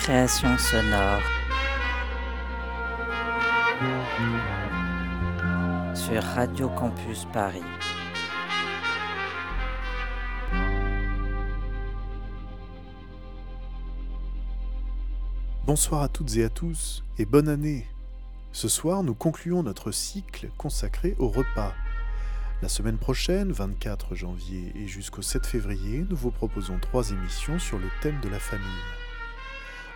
Récréation sonore. Sur Radio Campus Paris. Bonsoir à toutes et à tous et bonne année. Ce soir, nous concluons notre cycle consacré au repas. La semaine prochaine, 24 janvier et jusqu'au 7 février, nous vous proposons trois émissions sur le thème de la famille.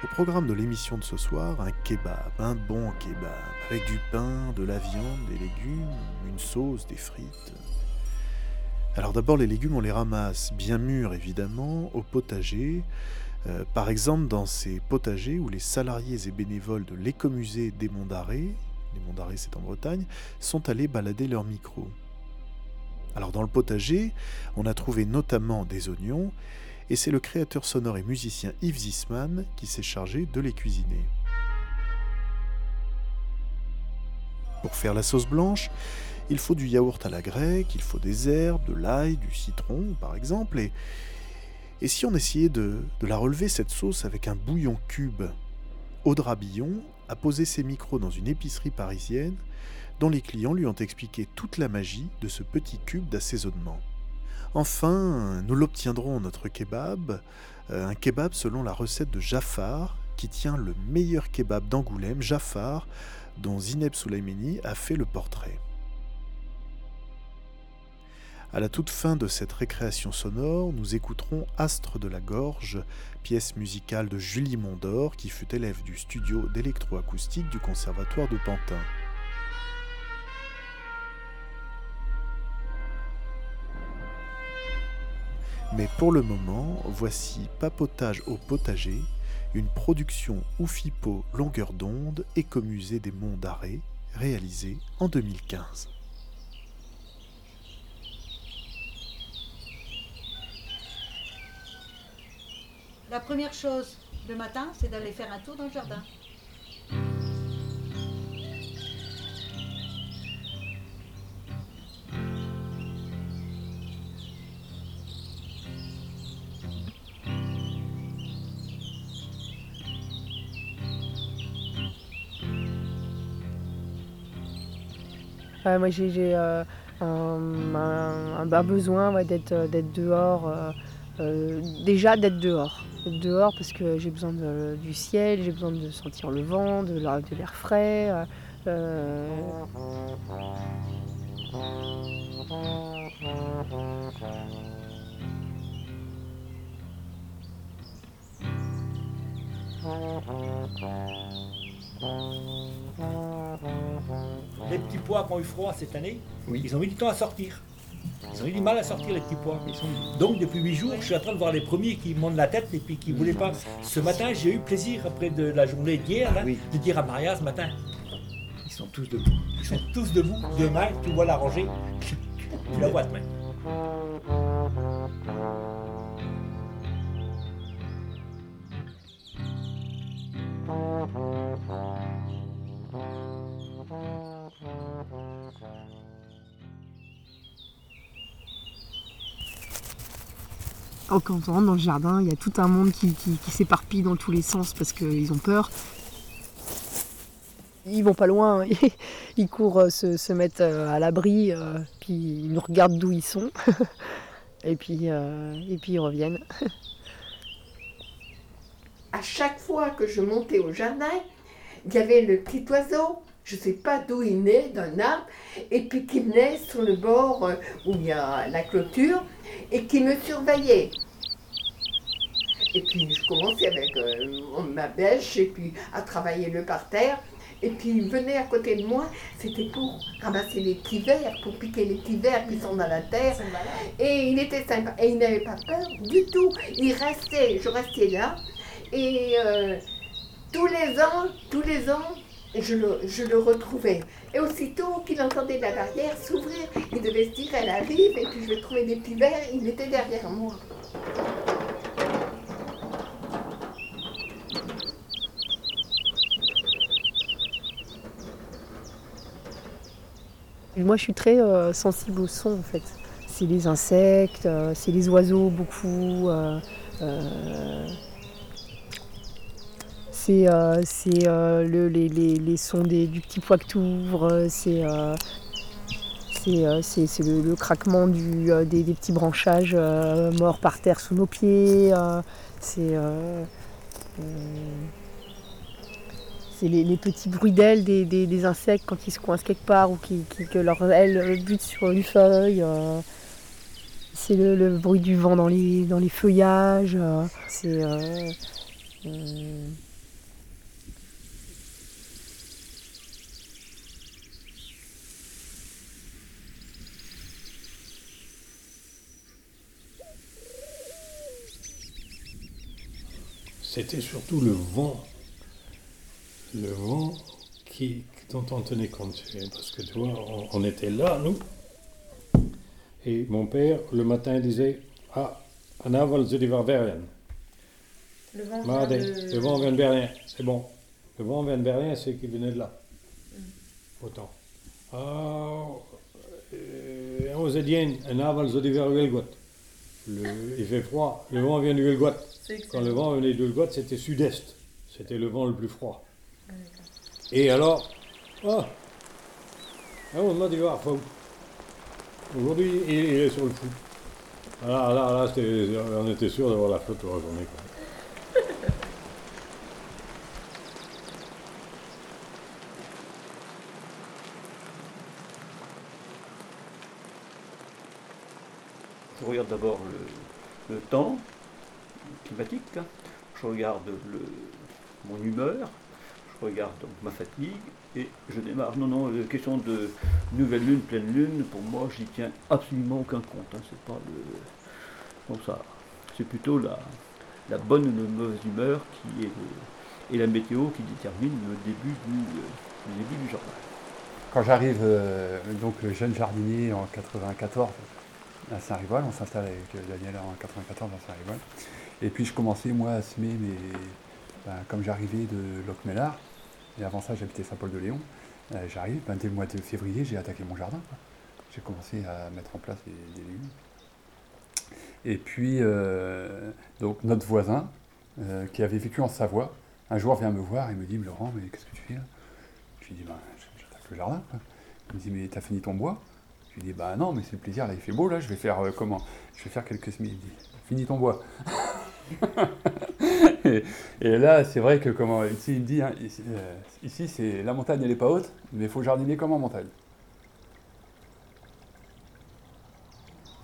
Au programme de l'émission de ce soir, un kebab, un bon kebab, avec du pain, de la viande, des légumes, une sauce, des frites. Alors d'abord, les légumes, on les ramasse bien mûrs évidemment, au potager, euh, par exemple, dans ces potagers où les salariés et bénévoles de l'écomusée des Monts d'Arrée, les Monts d'Arrée c'est en Bretagne, sont allés balader leurs micros. Alors dans le potager, on a trouvé notamment des oignons, et c'est le créateur sonore et musicien Yves Zisman qui s'est chargé de les cuisiner. Pour faire la sauce blanche, il faut du yaourt à la grecque, il faut des herbes, de l'ail, du citron par exemple, et, si on essayait de, de la relever, cette sauce, avec un bouillon cube Audra Billon a posé ses micros dans une épicerie parisienne dont les clients lui ont expliqué toute la magie de ce petit cube d'assaisonnement. Enfin, nous l'obtiendrons notre kebab, euh, un kebab selon la recette de Jafar, qui tient le meilleur kebab d'Angoulême, Jafar, dont Zineb Souleimeni a fait le portrait. À la toute fin de cette récréation sonore, nous écouterons Astre de la Gorge, pièce musicale de Julie Mondor, qui fut élève du studio d'électroacoustique du Conservatoire de Pantin. Mais pour le moment, voici Papotage au potager, une production Oufipo longueur d'onde, écomusée des Monts d'Arrée, réalisée en 2015. La première chose le matin, c'est d'aller faire un tour dans le jardin. Moi j'ai euh, un, un- besoin euh, d'être dehors. euh, euh, déjà d'être dehors. Dehors parce que j'ai besoin du ciel, j'ai besoin de sentir le vent, de l'air frais. euh, euh, Les petits pois qui ont eu froid cette année, ils ont mis du temps à sortir. Ils ont eu du mal à sortir les petits pois. Donc depuis huit jours, je suis en train de voir les premiers qui montent la tête et puis qui ne voulaient pas. Ce matin, j'ai eu plaisir, après de la journée d'hier, de dire à Maria ce matin, ils sont tous debout. Ils sont tous debout. Demain, tu vois la rangée. Tu la vois demain. Quand on rentre dans le jardin, il y a tout un monde qui, s'éparpille dans tous les sens parce qu'ils ont peur. Ils vont pas loin, hein. ils courent euh, se, mettre euh, à l'abri, euh, puis ils nous regardent d'où ils sont, et puis ils reviennent. à chaque fois que je montais au jardin, il y avait le petit oiseau, je ne sais pas d'où il naît, d'un arbre, et puis qui venait sur le bord euh, où il y a la clôture, et qui me surveillait. Et puis je commençais avec euh, ma bêche, et puis à travailler le parterre, Et puis il venait à côté de moi, c'était pour ramasser les petits vers, pour piquer les petits vers qui sont dans la terre. Et il était sympa. Et il n'avait pas peur du tout. Il restait, je restais là. Et euh, tous les ans, tous les ans, je le, je le retrouvais. Et aussitôt qu'il entendait la barrière s'ouvrir, il devait se dire elle arrive et puis je vais trouver des petits verres. Il était derrière moi. Moi, je suis très euh, sensible au son, en fait. C'est les insectes, euh, c'est les oiseaux, beaucoup. euh, c'est euh, euh, le- les, les- les sons des- du petit pois que tu ouvres, c'est euh, c'est, le, le craquement du, des, petits branchages morts par terre sous nos pieds. c'est les, les petits bruits d'ailes des, des- des insectes quand ils se coincent quelque part ou qui, que leurs ailes butent sur une feuille. c'est le, bruit du vent dans les, dans les feuillages. c'est. C'était surtout le vent. Le vent qui, dont on tenait compte. Parce que tu vois, on, on était là, nous. Et mon père, le matin, disait Ah, en avant, je vers Berlin. Le vent vient de- le vent vient de Berlin, c'est bon. Le vent vient de Berlin, c'est qu'il venait de là. Autant. Ah, euh, on s'est dit, vers Huelgot. Le- Il fait froid, le vent vient du. C'est Quand le vent venait du Huelgot, c'était sud-est. C'était le vent le plus froid. Et alors, ah, ah, on m'a dit, ah, faut- Aujourd'hui, il, il est sur le foot. Là, là, là, c'était- on était sûr d'avoir la flotte toute la journée. quoi. Je regarde d'abord le, temps climatique, je regarde le, mon humeur, je regarde donc ma fatigue et je démarre. Non, non, la question de nouvelle lune, pleine lune, pour moi, j'y tiens absolument aucun compte. hein. C'est pas le. Bon, ça. C'est plutôt la, la bonne ou la mauvaise humeur qui est le- et la météo qui détermine le début du, euh, début du jardin. Quand j'arrive, euh, donc jeune jardinier en 94 à Saint-Rival, on s'installe avec Daniel en 94 à Saint-Rival. Et puis je commençais moi à semer, mais ben, comme j'arrivais de Locmélard, et avant ça j'habitais Saint-Paul-de-Léon, euh, j'arrive, ben, dès le mois de février j'ai attaqué mon jardin. J'ai commencé à mettre en place des, des légumes. Et puis, euh, donc notre voisin, euh, qui avait vécu en Savoie, un jour vient me voir et me dit Laurent, mais qu'est-ce que tu fais là? Je lui dis bah, J'attaque le jardin. Il me dit Mais t'as fini ton bois? Je lui dis Bah non, mais c'est le plaisir, là il fait beau, là je vais faire euh, comment? Je vais faire quelques dit Finis ton bois. et, là, c'est vrai que comment ici il me dit hein, ici, euh, ici, c'est la montagne elle est pas haute, mais il faut jardiner comme en montagne.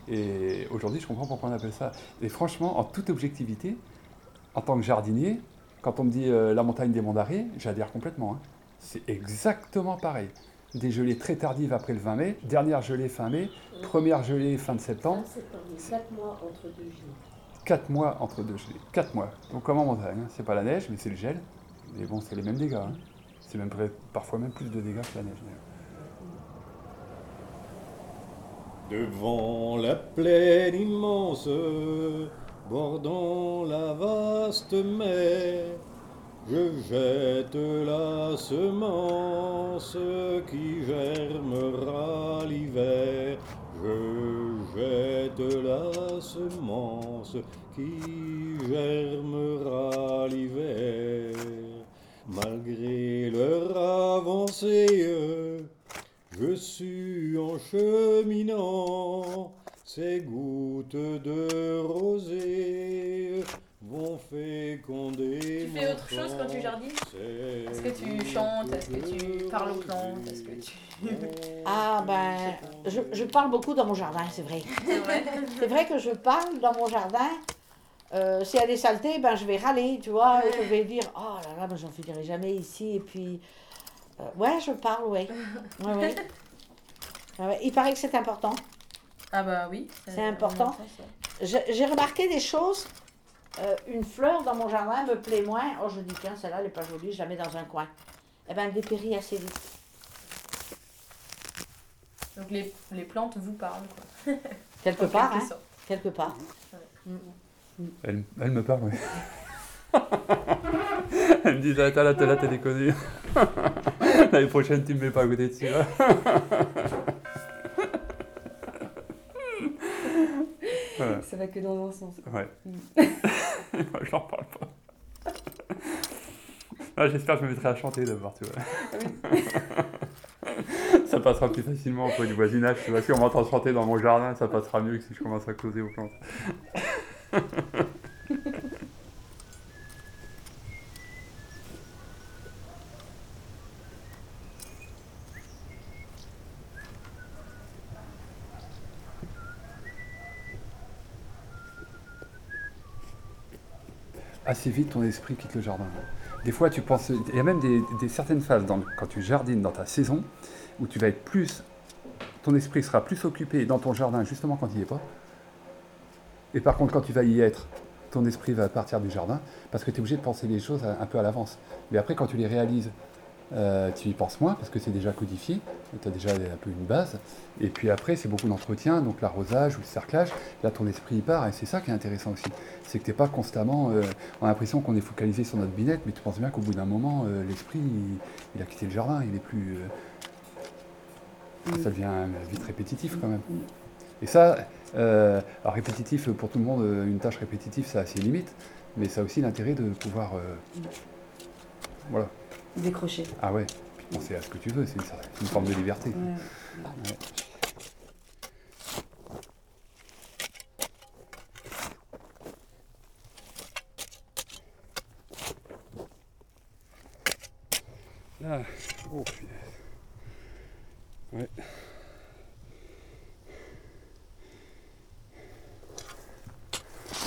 Et aujourd'hui, je comprends pourquoi on appelle ça. Et franchement, en toute objectivité, en tant que jardinier, quand on me dit euh, la montagne des Monts j'adhère complètement. hein. C'est exactement pareil. Des gelées très tardives après le 20 mai, dernière gelée fin mai, première gelée fin de septembre, 4 mois entre deux jours. 4 mois entre deux gelées. 4 mois. Donc comme en montagne, hein. c'est pas la neige, mais c'est le gel. Mais bon, c'est les mêmes dégâts. hein. C'est même parfois même plus de dégâts que la neige. Devant la plaine immense, bordant la vaste mer, je jette la semence qui germera l'hiver. Je jette la semence qui germera l'hiver. Malgré leur avancée, je suis en cheminant, ces gouttes de rosée vont féconder Tu fais autre chose quand tu jardines? Est-ce que tu chantes? Est-ce que tu parles aux plantes? Est-ce que tu... Ah ben, je, je parle beaucoup dans mon jardin, c'est vrai. C'est vrai? Que je parle dans mon jardin. Euh, S'il y a des saletés, ben je vais râler, tu vois. Je vais dire, oh là là, ben, j'en finirai jamais ici. Et puis, Euh, ouais, je parle, oui. Ouais, ouais. Ouais, Il paraît que c'est important. Ah bah oui. C'est important. J'ai j'ai remarqué des choses. Euh, une fleur dans mon jardin me plaît moins. Oh, je dis, tiens, celle-là, elle n'est pas jolie, je la mets dans un coin. Eh bien, elle dépérit assez vite. Donc les, les plantes vous parlent, quoi. Quelque part, quelque hein. Quelque part. Elle, elle me parle, oui. elle me dit, attends, là, t'as là, t'as déconné. L'année prochaine, tu me mets pas à côté de. Voilà. Ça va que dans un sens. Ouais. Mm. J'en parle pas. Ah, J'espère que je me mettrai à chanter d'abord, tu vois. ça passera plus facilement auprès du voisinage, tu vois. Si on m'entend chanter dans mon jardin, ça passera mieux que si je commence à causer aux plantes. assez vite ton esprit quitte le jardin. Des fois, tu penses. Il y a même des, certaines phases dans, quand tu jardines dans ta saison où tu vas être plus. Ton esprit sera plus occupé dans ton jardin justement quand il n'y est pas. Et par contre, quand tu vas y être, ton esprit va partir du jardin parce que tu es obligé de penser les choses un peu à l'avance. Mais après, quand tu les réalises, euh, tu y penses moins parce que c'est déjà codifié, tu as déjà un peu une base. Et puis après, c'est beaucoup d'entretien, donc l'arrosage ou le cerclage. Là, ton esprit y part et c'est ça qui est intéressant aussi. C'est que tu n'es pas constamment. euh, on a l'impression qu'on est focalisé sur notre binette, mais tu penses bien qu'au bout d'un moment, euh, l'esprit, il, il a quitté le jardin, il est plus. euh, Ça devient vite répétitif quand même. Et ça, euh, alors répétitif pour tout le monde, euh, une tâche répétitive, ça a ses limites, mais ça a aussi l'intérêt de pouvoir. euh, voilà. Décrocher. Ah ouais, puis penser à ce que tu veux, c'est une, forme de liberté. Ouais. Ouais. Ah, oh punaise. Ouais.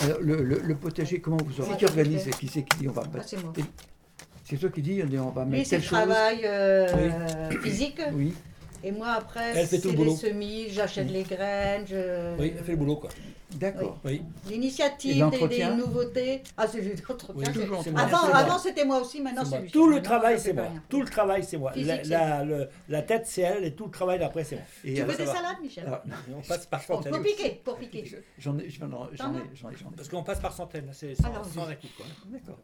Alors, le, le- le potager, comment vous C'est C'est qui c'est qui dit on va Ah, c'est toi qui dis on va mettre c'est le chose travail euh, Oui. physique. Oui. Et moi, après, c'est le les semis, j'achète les graines. Je... Oui, elle fait le boulot, quoi. D'accord. Oui. L'initiative, des, des nouveautés. Ah, c'est lui l'entretien. Oui. Avant, C'est moi. avant c'était moi aussi, maintenant C'est lui. Tout le travail, c'est moi. Tout le travail, c'est moi. Physique, La, c'est la- le- la tête, c'est elle, et tout le travail d'après, c'est moi. Et Tu alors, veux des salades, Michel Alors, On passe par Pour centaines. piquer, pour piquer. J'en ai, j'en ai, j'en ai. Parce qu'on passe par centaines, c'est sans, Alors, sans quoi. D'accord.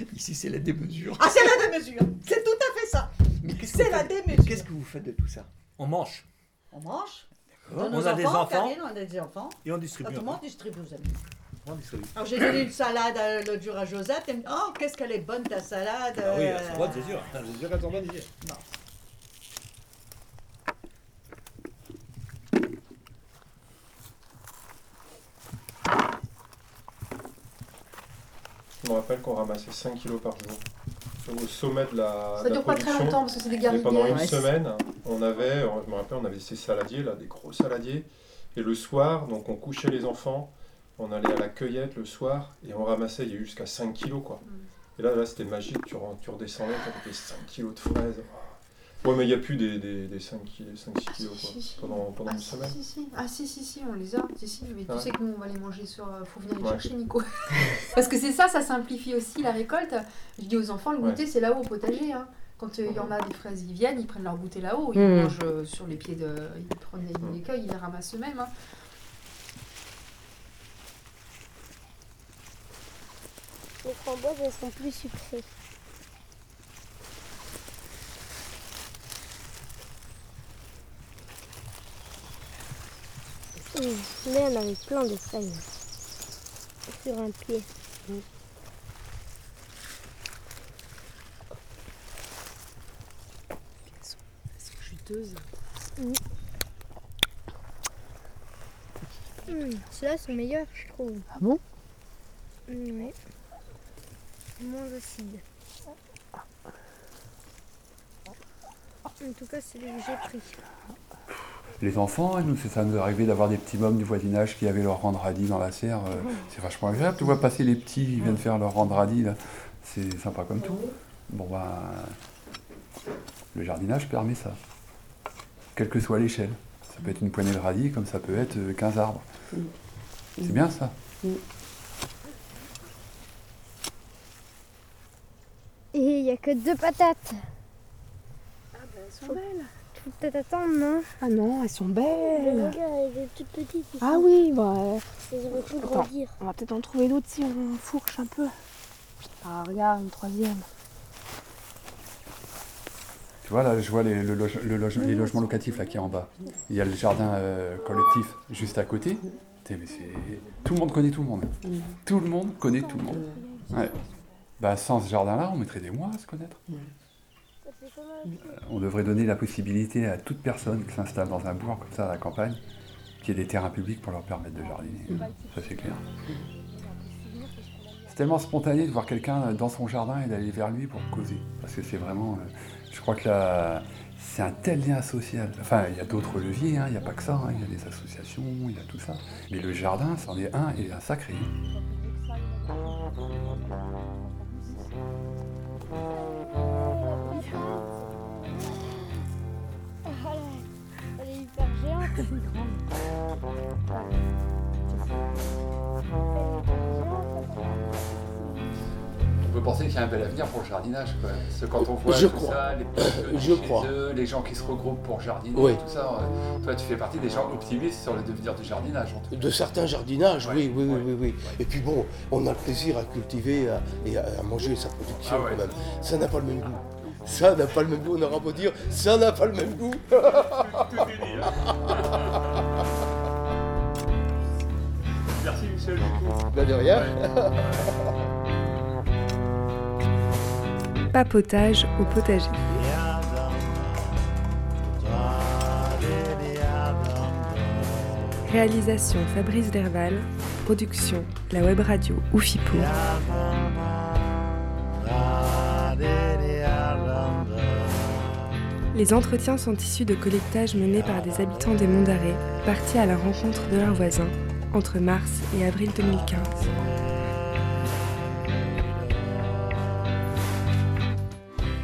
Ici, c'est la démesure. Ah, c'est la démesure. C'est tout à fait ça. Mais qu'est-ce que C'est vous la faites- démesure. Qu'est-ce que vous faites de tout ça On mange. On mange. Nos On a des enfants. Karine, on a des enfants. Et on distribue. Autrement, on distribue aux amis. On distribue. Alors j'ai donné une salade à- l'autre jour à Josette. Elle me dit Oh, qu'est-ce qu'elle est bonne ta salade Ah oui, euh. elles sont bonnes, c'est sûr. C'est sûr qu'elles sont bonnes, c'est sûr. Bon. Je me rappelle qu'on ramassait 5 kilos par jour. Au sommet de la, Ça de la dure pas très production. longtemps parce que c'est des Et garnigues. pendant une Ouais. semaine, on avait, je me rappelle, on avait ces saladiers, là, des gros saladiers. Et le soir, donc on couchait les enfants, on allait à la cueillette le soir et on ramassait, il y a eu jusqu'à 5 kilos quoi. Et là, là c'était magique, tu, tu redescendais, tu avais 5 kilos de fraises. Ouais, mais il n'y a plus des, des, des 5 kilos, 5, 6 kilos quoi, si, si. pendant, pendant Ah, une si, semaine. si, si. Ah si si si on les a, si si, mais tu Ouais. sais que nous on va les manger sur. euh, faut venir les Ouais. chercher Nico. Parce que c'est ça, ça simplifie aussi la récolte. Je dis aux enfants, le Ouais. goûter c'est là-haut au potager. hein. Quand euh, il y en a des fraises, ils viennent, ils prennent leur goûter là-haut, ils Mhm. mangent euh, sur les pieds de. Ils prennent les cueillent, ils les ramassent eux-mêmes. hein. Les framboises, elles sont plus sucrées. Mmh, Là, on avait plein de feuilles sur un pied. Chuteuse. Mmh. Mmh, Ceux-là sont meilleurs, je trouve. Ah bon? Mmh, ouais. Moins acides. En tout cas, c'est les que j'ai pris. Les enfants, nous, c'est ça nous est arrivé d'avoir des petits mômes du voisinage qui avaient leur rang de radis dans la serre. euh, C'est vachement agréable. Tu vois passer les petits, ils viennent faire leur rang de radis, là. C'est sympa comme tout. Bon bah, le jardinage permet ça. Quelle que soit l'échelle. Ça peut être une poignée de radis comme ça peut être euh, 15 arbres. C'est bien ça. Et il n'y a que deux patates. Ah bah elles sont belles. Faut peut-être attendre, non? Ah non, elles sont belles. regarde, elles sont toutes petites. ici. Ah oui, bah. euh, Elles auraient pu grandir. on va peut-être en trouver d'autres si on fourche un peu. Ah regarde, une troisième. Tu vois là, je vois les, le loge- le loge- les logements locatifs là qui est en bas. Il y a le jardin euh, collectif juste à côté. Mais Tout le monde connaît tout le monde. Tout le monde connaît tout le monde. Ouais. Bah, sans ce jardin-là, on mettrait des mois à se connaître. Euh, On devrait donner la possibilité à toute personne qui s'installe dans un bourg comme ça à la campagne, qu'il y ait des terrains publics pour leur permettre de jardiner. Ça c'est clair. C'est tellement spontané de voir quelqu'un dans son jardin et d'aller vers lui pour causer. Parce que c'est vraiment. euh, je crois que là, c'est un tel lien social. Enfin, il y a d'autres leviers, hein, il n'y a pas que ça. hein, Il y a des associations, il y a tout ça. Mais le jardin, c'en est un et un sacré. On peut penser qu'il y a un bel avenir pour le jardinage. Quoi. Parce que quand on voit Je tout crois. ça, les petits Je chez crois. eux, les gens qui se regroupent pour jardiner, Oui. tout ça, euh, toi tu fais partie des gens optimistes sur le devenir du jardinage. en tout cas. De certains jardinages, oui, oui, oui, oui, oui. Et puis bon, on a le plaisir à cultiver à- et à, à manger sa production Ah ouais. quand même. Ça n'a pas le même goût. Ça n'a pas le même goût, on aura beau dire, ça n'a pas le même goût. Merci Michel. Ben de rien. Papotage au potager. Réalisation Fabrice Derval. Production La Web Radio Oufipo. Les entretiens sont issus de collectages menés par des habitants des Monts d'Arrée, partis à la rencontre de leurs voisins entre mars et avril 2015.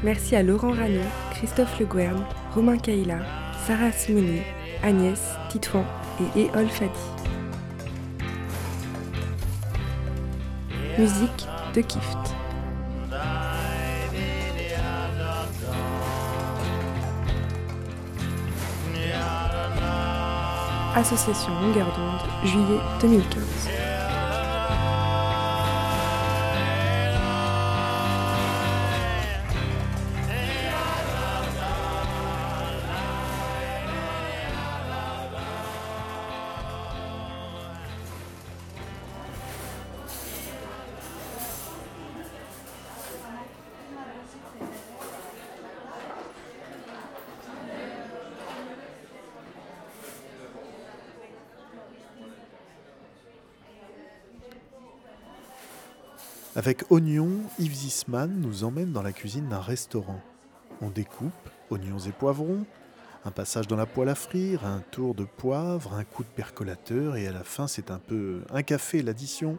Merci à Laurent Rano, Christophe Le Guern, Romain Caïla, Sarah Simouni, Agnès, Titouan et Éole Fadi. Musique de Kift. Association Longueur d'onde, juillet 2015. Avec Oignon, Yves Zisman nous emmène dans la cuisine d'un restaurant. On découpe oignons et poivrons, un passage dans la poêle à frire, un tour de poivre, un coup de percolateur et à la fin c'est un peu un café l'addition.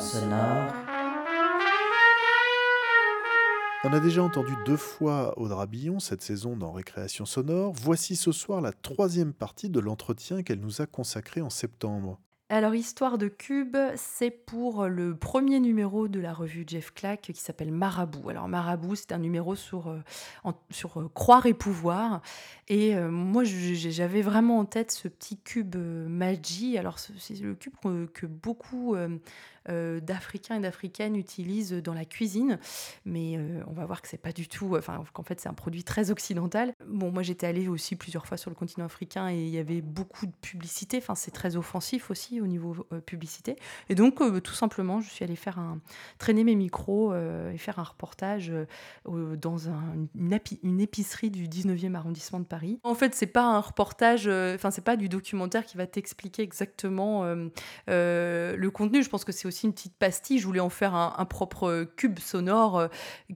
Sonore. On a déjà entendu deux fois Audra Billon cette saison dans Récréation sonore. Voici ce soir la troisième partie de l'entretien qu'elle nous a consacré en septembre. Alors, Histoire de Cube, c'est pour le premier numéro de la revue Jeff Clack qui s'appelle Marabout. Alors, Marabout, c'est un numéro sur, euh, euh, croire et pouvoir. Et euh, moi, j'avais vraiment en tête ce petit cube euh, Magi. Alors, ce- c'est le cube que beaucoup euh, d'Africains et d'Africaines utilisent dans la cuisine. Mais euh, on va voir que c'est pas du tout. Enfin, qu'en fait, c'est un produit très occidental. Bon, moi, j'étais allée aussi plusieurs fois sur le continent africain et il y avait beaucoup de publicité. Enfin, c'est très offensif aussi au niveau euh, publicité. Et donc, tout simplement, je suis allée faire un, traîner mes micros et faire un reportage dans un- une, épi- une épicerie du 19e arrondissement de Paris. En fait, c'est pas un reportage, enfin, c'est pas du documentaire qui va t'expliquer exactement le contenu. Je pense que c'est aussi une petite pastille. Je voulais en faire un, propre cube sonore euh,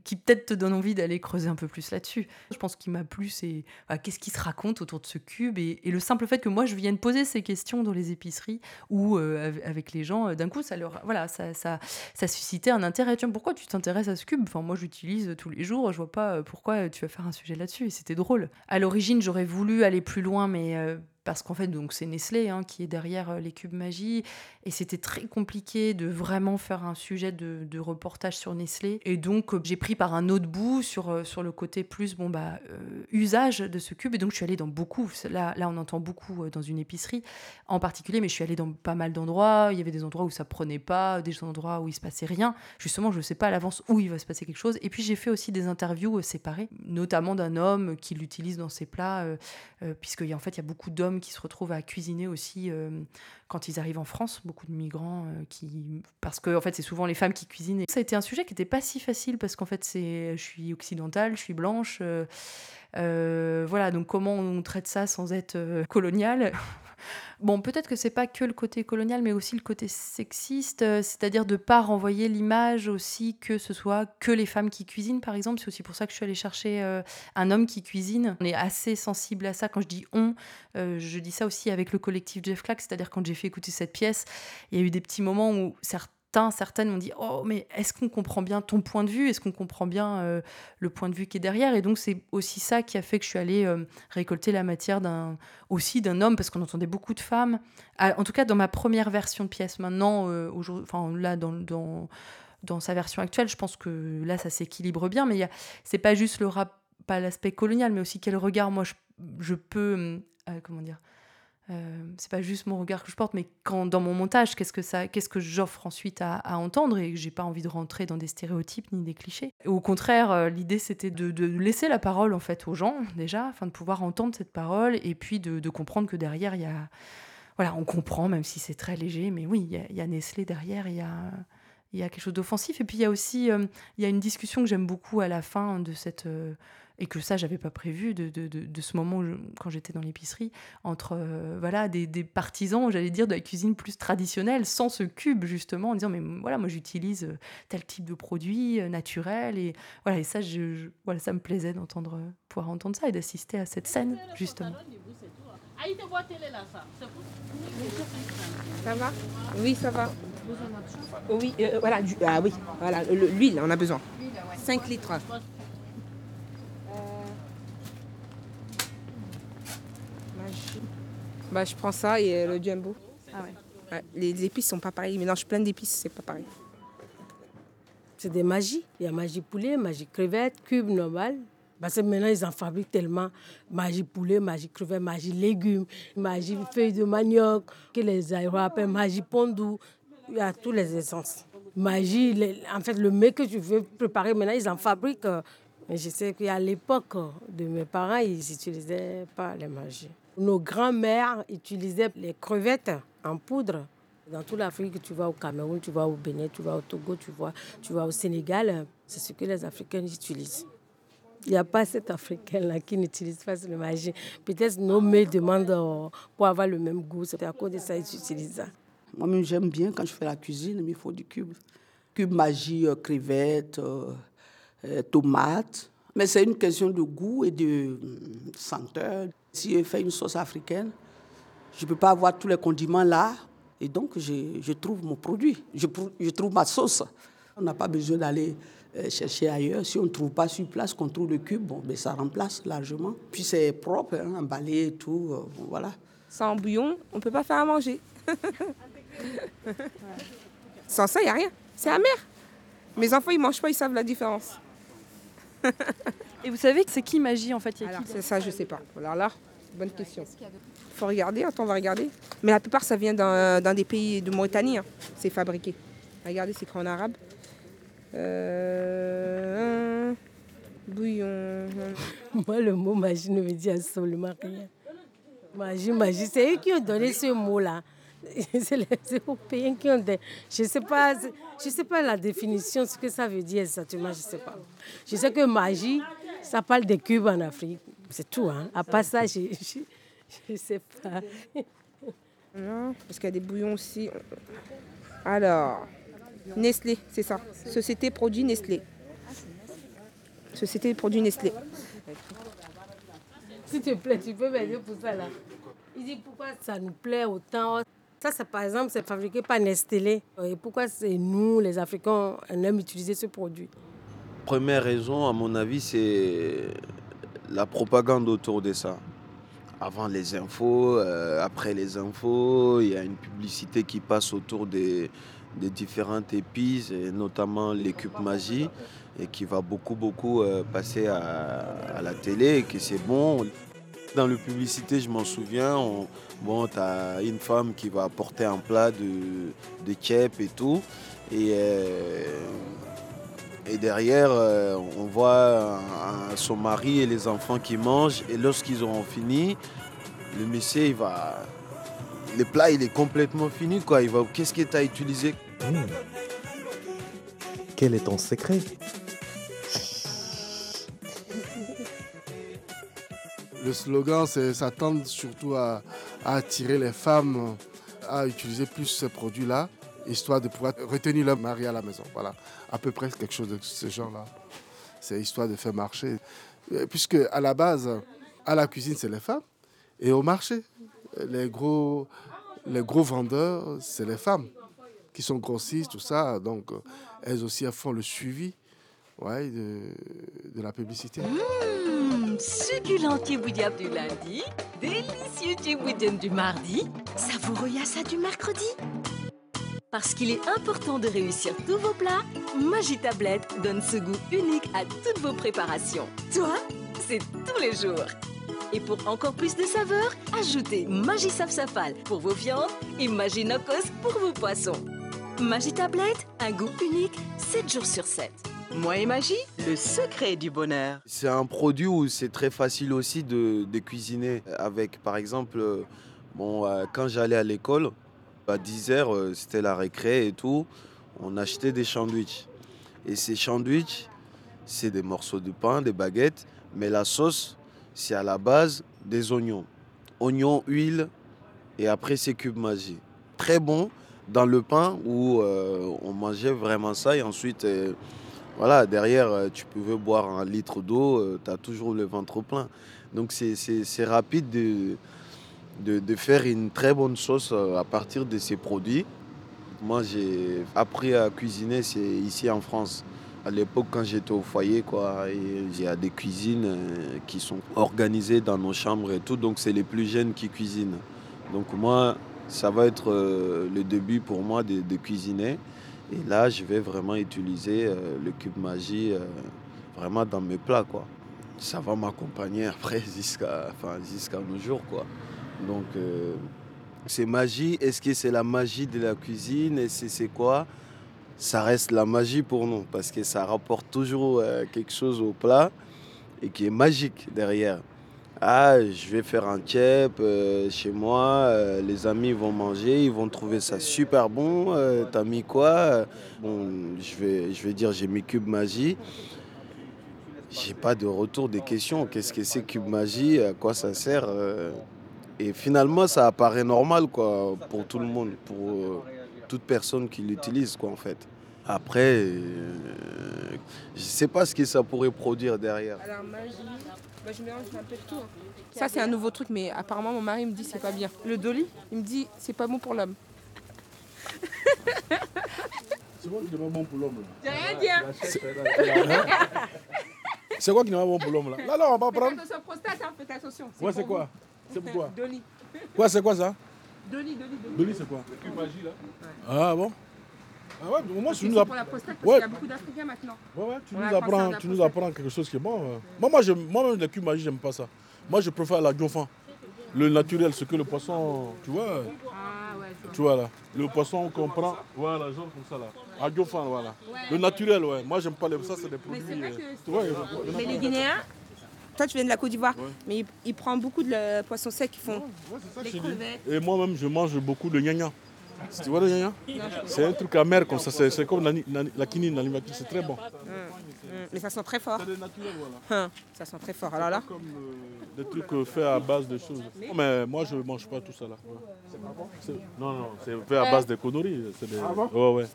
qui peut-être te donne envie d'aller creuser un peu plus là-dessus. Je pense qu'il m'a plu, c'est voilà, qu'est-ce qui se raconte autour de ce cube et, le simple fait que moi je vienne poser ces questions dans les épiceries ou euh, av- avec les gens, euh, d'un coup ça leur voilà ça, ça, suscitait un intérêt. Tiens, pourquoi tu t'intéresses à ce cube? Enfin moi j'utilise tous les jours, je vois pas euh, pourquoi tu vas faire un sujet là-dessus et c'était drôle. À l'origine j'aurais voulu aller plus loin mais euh, parce qu'en fait, donc c'est Nestlé hein, qui est derrière euh, les cubes magie, et c'était très compliqué de vraiment faire un sujet de, reportage sur Nestlé. Et donc euh, j'ai pris par un autre bout sur, euh, sur le côté plus bon bah usage de ce cube. Et donc je suis allée dans beaucoup. Là, là on entend beaucoup dans une épicerie en particulier, mais je suis allée dans pas mal d'endroits. Il y avait des endroits où ça prenait pas, des endroits où il se passait rien. Justement, je ne sais pas à l'avance où il va se passer quelque chose. Et puis j'ai fait aussi des interviews séparées, notamment d'un homme qui l'utilise dans ses plats, puisqu'il y a fait il y a beaucoup d'hommes qui se retrouvent à cuisiner aussi euh, quand ils arrivent en France, beaucoup de migrants euh, qui parce que en fait c'est souvent les femmes qui cuisinent. Ça a été un sujet qui n'était pas si facile parce qu'en fait je suis occidentale, je suis blanche, euh, voilà donc comment on traite ça sans être colonial Bon, peut-être que c'est pas que le côté colonial, mais aussi le côté sexiste, euh, c'est-à-dire de pas renvoyer l'image aussi que ce soit que les femmes qui cuisinent, par exemple. C'est aussi pour ça que je suis allée chercher euh, un homme qui cuisine. On est assez sensible à ça. Quand je dis on, euh, je dis ça aussi avec le collectif Jeff Clack, c'est-à-dire quand j'ai fait écouter cette pièce, il y a eu des petits moments où certains certaines m'ont dit Oh, mais est-ce qu'on comprend bien ton point de vue? Est-ce qu'on comprend bien euh, le point de vue qui est derrière? Et donc, c'est aussi ça qui a fait que je suis allée euh, récolter la matière d'un, aussi d'un homme, parce qu'on entendait beaucoup de femmes. Ah, en tout cas, dans ma première version de pièce, maintenant, euh, aujourd'hui, enfin, là, dans. dans dans sa version actuelle, je pense que là, ça s'équilibre bien, mais y a- c'est pas juste le rap, pas l'aspect colonial, mais aussi quel regard moi je, je peux, comment dire, euh, c'est pas juste mon regard que je porte, mais quand dans mon montage, qu'est-ce que ça, qu'est-ce que j'offre ensuite à, entendre et j'ai pas envie de rentrer dans des stéréotypes ni des clichés. Au contraire, euh, l'idée c'était de, laisser la parole en fait aux gens déjà, afin de pouvoir entendre cette parole et puis de, comprendre que derrière il y a, voilà, on comprend même si c'est très léger, mais oui, il y a, Nestlé derrière, il y a il y a quelque chose d'offensif. Et puis il y a aussi euh, y a une discussion que j'aime beaucoup à la fin de cette. Et que ça, j'avais pas prévu de, de, de, ce moment quand j'étais dans l'épicerie, entre euh, voilà, des, des partisans, j'allais dire, de la cuisine plus traditionnelle, sans ce cube, justement, en disant, mais voilà, moi j'utilise euh, tel type de produit euh, naturel. Et, voilà, et ça, je, voilà, ça me plaisait d'entendre, pouvoir entendre ça et d'assister à cette scène, justement. Ça va? Oui, ça va. Oui, voilà, du- ah oui, voilà, le- l'huile, on a besoin. 5 litres. Bah, je prends ça et euh, le jumbo. Ah ouais. Ouais, les épices sont pas pareilles. Mélange plein d'épices, c'est pas pareil. C'est des magies. Il y a magie poulet, magie crevette, cube normal. Parce que maintenant, ils en fabriquent tellement. Magie poulet, magie crevette, magie légumes, magie feuilles de manioc, que les Aïrois appellent magie pondou. Il y a toutes les essences. Magie, les- en fait, le mets que tu veux préparer, maintenant, ils en fabriquent. Mais je sais qu'à l'époque euh, de mes parents, ils n'utilisaient pas les magies. Nos grands-mères utilisaient les crevettes en poudre. Dans toute l'Afrique, tu vas au Cameroun, tu vas au Bénin, tu vas au Togo, tu vas, tu vas au Sénégal, c'est ce que les Africains utilisent. Il n'y a pas cet Africain-là qui n'utilise pas le magie. Peut-être nos mets demandent euh, pour avoir le même goût. C'est à cause de ça qu'ils utilisent ça. Moi-même, j'aime bien quand je fais la cuisine, mais il faut du cube. Cube magie, euh, crevettes, euh, tomates. Mais c'est une question de goût et de senteur. Si je fais une sauce africaine, je ne peux pas avoir tous les condiments là Et donc, je, je trouve mon produit, je, trouve ma sauce. On n'a pas besoin d'aller euh, chercher ailleurs. Si on ne trouve pas sur place, qu'on trouve le cube, bon, ben, ça remplace largement. Puis c'est propre, hein, emballé et tout. euh, bon, voilà. Sans bouillon, on ne peut pas faire à manger. Sans ça, il n'y a rien. C'est amer. Mes enfants, ils ne mangent pas, ils savent la différence. Et vous savez que c'est qui magie en fait il y a Alors, qui c'est ça, je sais pas. Alors là, bonne question. faut regarder, attends, on va regarder. Mais la plupart, ça vient d'un d'un des pays de Mauritanie. hein. C'est fabriqué. Regardez, c'est écrit en arabe. Euh, bouillon. Moi, le mot magie ne me dit absolument rien. Magie, magie, c'est eux qui ont donné ce mot-là. C'est les Européens qui ont donné. Je ne sais, pas, je sais pas la définition, ce que ça veut dire exactement, je ne sais pas. Je sais que magie, ça parle des cubes en Afrique. C'est tout. Hein. À part ça, je ne sais pas. Non, parce qu'il y a des bouillons aussi. Alors, Nestlé, c'est ça. Société produit Nestlé. Société produit Nestlé. S'il te plaît, tu peux m'aider pour ça là. Il dit pourquoi ça nous plaît autant. Ça, c'est par exemple, c'est fabriqué par Nestlé. Et pourquoi c'est nous, les Africains, on aime utiliser ce produit? Première raison, à mon avis, c'est la propagande autour de ça. Avant les infos, euh, après les infos, il y a une publicité qui passe autour des, différentes épices, notamment les cubes magie, et qui va beaucoup, beaucoup euh, passer à, à la télé, et que c'est bon. Dans la publicité, je m'en souviens, on, bon, tu as une femme qui va apporter un plat de, de et tout. Et, euh, et derrière, euh, on voit son mari et les enfants qui mangent. Et lorsqu'ils auront fini, le monsieur, il va. Le plat, il est complètement fini. Quoi. Il va. Qu'est-ce que tu utilisé? Quel est ton secret? Le slogan, c'est ça surtout à, attirer les femmes à utiliser plus ce produit-là, histoire de pouvoir retenir leur mari à la maison. Voilà, à peu près quelque chose de ce genre-là. C'est histoire de faire marcher. Puisque à la base, à la cuisine, c'est les femmes, et au marché, les gros, les gros vendeurs, c'est les femmes qui sont grossistes, tout ça. Donc, elles aussi, elles font le suivi ouais, de, de la publicité. Mmh, succulent tiboudiab du lundi, délicieux tiboudien du mardi, savoureux yassa du mercredi. Parce qu'il est important de réussir tous vos plats, Magie Tablette donne ce goût unique à toutes vos préparations. Toi, c'est tous les jours. Et pour encore plus de saveurs, ajoutez Magie Safsafal pour vos viandes et Magie Nokos pour vos poissons. Magie Tablette, un goût unique 7 jours sur 7. Moi et Magie, le secret du bonheur. C'est un produit où c'est très facile aussi de, cuisiner. Avec, par exemple, euh, euh, quand j'allais à l'école, à 10h, euh, c'était la récré et tout, on achetait des sandwichs. Et ces sandwichs, c'est des morceaux de pain, des baguettes, mais la sauce, c'est à la base des oignons. Oignons, huile, et après c'est cube magie. Très bon dans le pain où on mangeait vraiment ça et ensuite voilà derrière euh, tu pouvais boire un litre d'eau, tu as toujours le ventre plein. Donc c'est- rapide de, de, faire une très bonne sauce euh, à partir de ces produits. Moi j'ai appris à cuisiner ici en France. À l'époque quand j'étais au foyer il y a des cuisines euh, qui sont organisées dans nos chambres et tout, donc c'est les plus jeunes qui cuisinent. Donc moi ça va être euh, le début pour moi de cuisiner. Et là, je vais vraiment utiliser euh, le cube magie euh, vraiment dans mes plats. Quoi. Ça va m'accompagner après jusqu'à enfin, nos jours. Quoi. Donc, euh, c'est magie. Est-ce que c'est la magie de la cuisine? Et c'est c'est quoi? Ça reste la magie pour nous parce que ça rapporte toujours quelque chose au plat et qui est magique derrière. Ah, je vais faire un kebab euh, chez moi, euh, les amis vont manger, ils vont trouver ça super bon. euh, T'as mis quoi Bon, je vais, je vais dire j'ai mis cube magie. J'ai pas de retour des questions. Qu'est-ce que c'est cube magie À quoi ça sert Et finalement, ça apparaît normal quoi pour tout le monde, pour toute personne qui l'utilise quoi en fait. Après, euh, je sais pas ce que ça pourrait produire derrière. Alors, magie, bah, je mélange un peu de tout. hein. Ça, c'est un nouveau truc, mais apparemment, mon mari me dit c'est pas bien. Le dolly, il me dit c'est pas bon pour l'homme. C'est quoi qui n'est pas bon pour l'homme là? J'ai rien dit. hein. C'est quoi qui n'est pas bon pour l'homme là? Là, là, on va Faites prendre. attention, prostate, hein, faites attention. Ouais, c'est pour quoi? C'est pourquoi Dolly. Quoi, c'est quoi ça? Dolly, Dolly, Dolly. Dolly, c'est quoi? Le magie, là. Ah bon? Ah ouais, au moins tu nous apprends. pour la prostate, parce Ouais, qu'il y a beaucoup d'Africains maintenant. ouais, ouais, tu On nous apprend ça apprends, la tu nous apprends quelque chose qui est bon. euh. Moi, moi, je- moi-même, le cube magie, j'aime pas ça. Moi, je préfère la dauphin. Le naturel, ce que le poisson, tu vois. Ah ouais, je vois. Tu vois là, le poisson qu'on prend, voilà, genre comme ça là. À dauphin, voilà. Le naturel, ouais. Moi, j'aime pas les. Ça, c'est des produits. c'est vrai euh, que il il a Mais pas. les Guinéens, toi tu viens de la Côte d'Ivoire, mais ils, ils prennent beaucoup de le poisson sec, ils font je les crevettes. Et moi-même, je mange beaucoup de gnagna. Tu vois C'est un truc amer comme ça, c'est comme la, la, la quinine, la limatique, c'est très bon. Hum, hum, Mais ça sent très fort. Hum, ça sent très fort. Alors là Des trucs euh, faits à base de choses. Non, mais moi, je mange pas tout ça là. C'est- Non, non, c'est fait à base de conneries. c'est des- Ouais, ouais.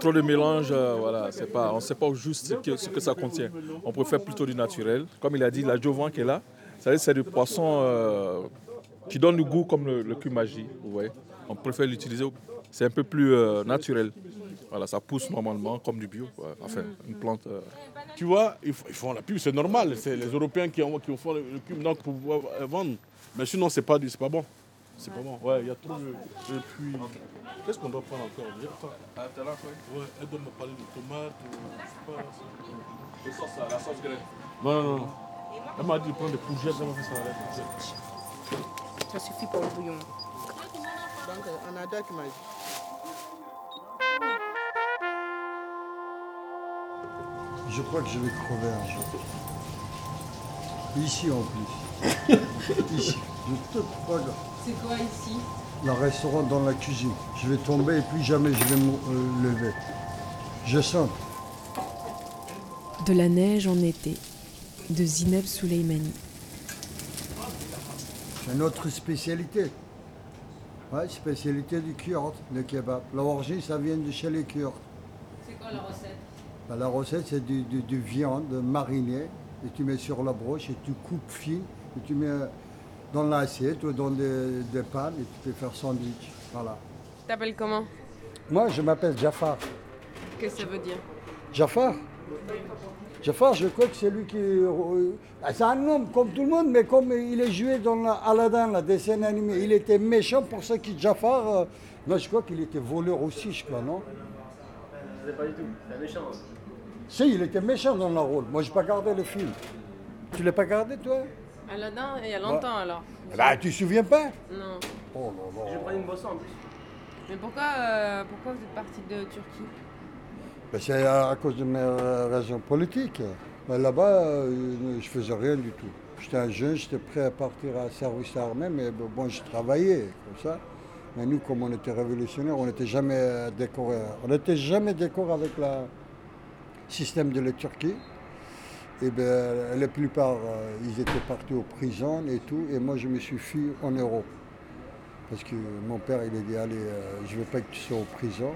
Trop de mélange, euh, voilà, c'est pas, on ne sait pas juste ce que, ce que ça contient. On préfère plutôt du naturel. Comme il a dit, la jovan qui est là, ça veut dire c'est du poisson euh, qui donne le goût comme le, le vous voyez. On préfère l'utiliser, c'est un peu plus euh, naturel. Voilà, ça pousse normalement comme du bio, quoi. enfin une plante. euh. Tu vois, ils, font la pub, c'est normal. C'est les Européens qui, ont, qui font le, cube donc, pour pouvoir euh, vendre. Mais sinon, c'est pas, du- c'est pas bon. C'est pas bon. Ouais, il y a trop de. Et puis, qu'est-ce qu'on doit prendre encore? Il y a pas- Ah, oui. Ouais, elle doit me parler de tomates. ou je sais pas. La sauce graine. Non, non, non. Elle m'a dit de prendre des courgettes, elle m'a fait ça avec des courgettes. Ça suffit pour le bouillon. Donc on. Je crois que je vais crever un jour. Ici en plus. ici. Je te crois. C'est quoi ici? Le restaurant dans la cuisine. Je vais tomber et puis jamais je vais me euh, lever. Je sens. De la neige en été, de Zineb Souleimani. C'est notre spécialité. Ouais, spécialité du Kurde, le kebab. L'origine, ça vient de chez les Kurdes. C'est quoi la recette? Ben, la recette, c'est du, du- du viande marinée et tu mets sur la broche et tu coupes fine et tu mets dans l'assiette ou dans des, des pannes et tu peux faire sandwich. Voilà. T'appelles comment? Moi, je m'appelle Jafar. Qu'est-ce que ça veut dire? Jafar? Jafar, je crois que c'est lui qui. euh, c'est un homme comme tout le monde, mais comme il est joué dans la- Aladdin, la dessin animé, il était méchant pour ça qu'il Jafar. euh, moi, je crois qu'il était voleur aussi, je crois, non? Je sais pas du tout, c'est un méchant. Si, il était méchant dans le rôle. Moi, je n'ai pas regardé le film. Tu l'as pas regardé, toi? Aladdin, il y a longtemps alors. Bah, tu te souviens pas? Non. Oh là là. Je prends une bosse en plus. Mais pourquoi, euh, pourquoi vous êtes parti de Turquie? C'est à, cause de mes euh, raisons politiques. Ben, Là-bas, euh, je faisais rien du tout. J'étais un jeune, j'étais prêt à partir à service armé, mais bon, je travaillais comme ça. Mais nous, comme on était révolutionnaires, on n'était jamais décoré. On n'était jamais décoré avec le système de la Turquie. Et ben, la plupart, euh, ils étaient partis aux prisons et tout. Et moi, je me suis fui en Europe. Parce que mon père, il a dit, allez, je ne veux pas que tu sois en prison.